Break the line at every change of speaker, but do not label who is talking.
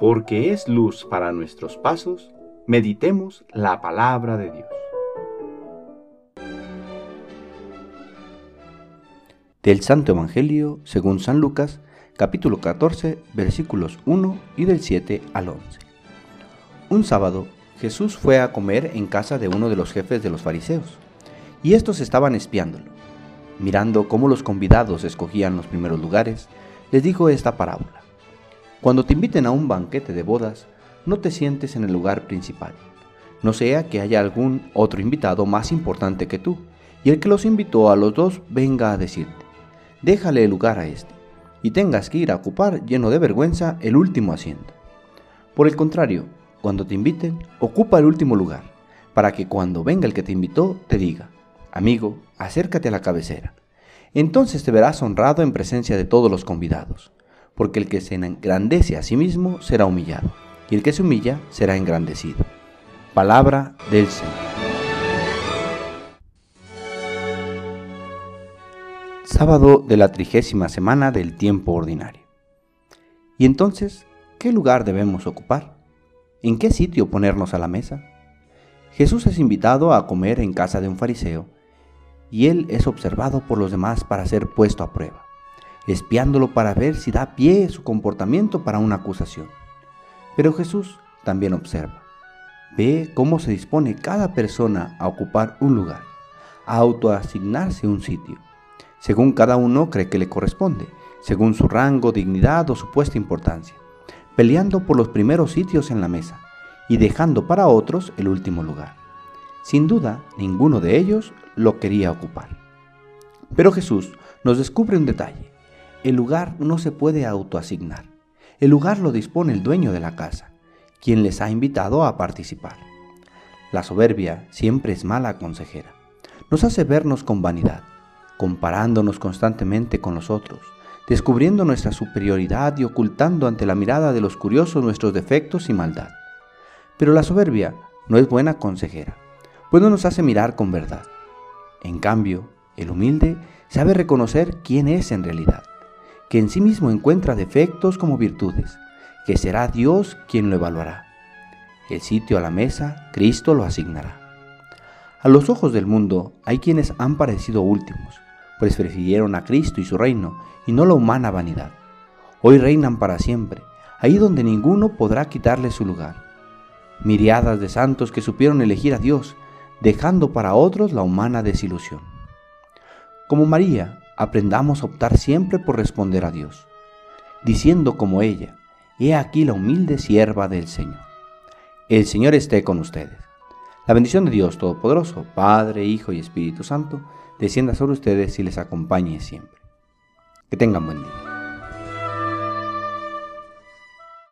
porque es luz para nuestros pasos, meditemos la palabra de Dios.
Del Santo Evangelio según San Lucas, capítulo 14, versículos 1 y del 7 al 11. Un sábado, Jesús fue a comer en casa de uno de los jefes de los fariseos, y estos estaban espiándolo. Mirando cómo los convidados escogían los primeros lugares, les dijo esta parábola. Cuando te inviten a un banquete de bodas, no te sientes en el lugar principal, no sea que haya algún otro invitado más importante que tú, y el que los invitó a los dos venga a decirte, déjale el lugar a este, y tengas que ir a ocupar lleno de vergüenza el último asiento. Por el contrario, cuando te inviten, ocupa el último lugar, para que cuando venga el que te invitó te diga, amigo, acércate a la cabecera. Entonces te verás honrado en presencia de todos los convidados porque el que se engrandece a sí mismo será humillado, y el que se humilla será engrandecido. Palabra del Señor. Sábado de la trigésima semana del tiempo ordinario. ¿Y entonces qué lugar debemos ocupar? ¿En qué sitio ponernos a la mesa? Jesús es invitado a comer en casa de un fariseo, y él es observado por los demás para ser puesto a prueba espiándolo para ver si da pie su comportamiento para una acusación. Pero Jesús también observa. Ve cómo se dispone cada persona a ocupar un lugar, a autoasignarse un sitio, según cada uno cree que le corresponde, según su rango, dignidad o supuesta importancia, peleando por los primeros sitios en la mesa y dejando para otros el último lugar. Sin duda, ninguno de ellos lo quería ocupar. Pero Jesús nos descubre un detalle el lugar no se puede autoasignar. El lugar lo dispone el dueño de la casa, quien les ha invitado a participar. La soberbia siempre es mala consejera. Nos hace vernos con vanidad, comparándonos constantemente con los otros, descubriendo nuestra superioridad y ocultando ante la mirada de los curiosos nuestros defectos y maldad. Pero la soberbia no es buena consejera, pues no nos hace mirar con verdad. En cambio, el humilde sabe reconocer quién es en realidad que en sí mismo encuentra defectos como virtudes, que será Dios quien lo evaluará. El sitio a la mesa, Cristo lo asignará. A los ojos del mundo hay quienes han parecido últimos, pues prefirieron a Cristo y su reino, y no la humana vanidad. Hoy reinan para siempre, ahí donde ninguno podrá quitarle su lugar. Miriadas de santos que supieron elegir a Dios, dejando para otros la humana desilusión. Como María, aprendamos a optar siempre por responder a Dios, diciendo como ella, He aquí la humilde sierva del Señor. El Señor esté con ustedes. La bendición de Dios Todopoderoso, Padre, Hijo y Espíritu Santo, descienda sobre ustedes y les acompañe siempre. Que tengan buen día.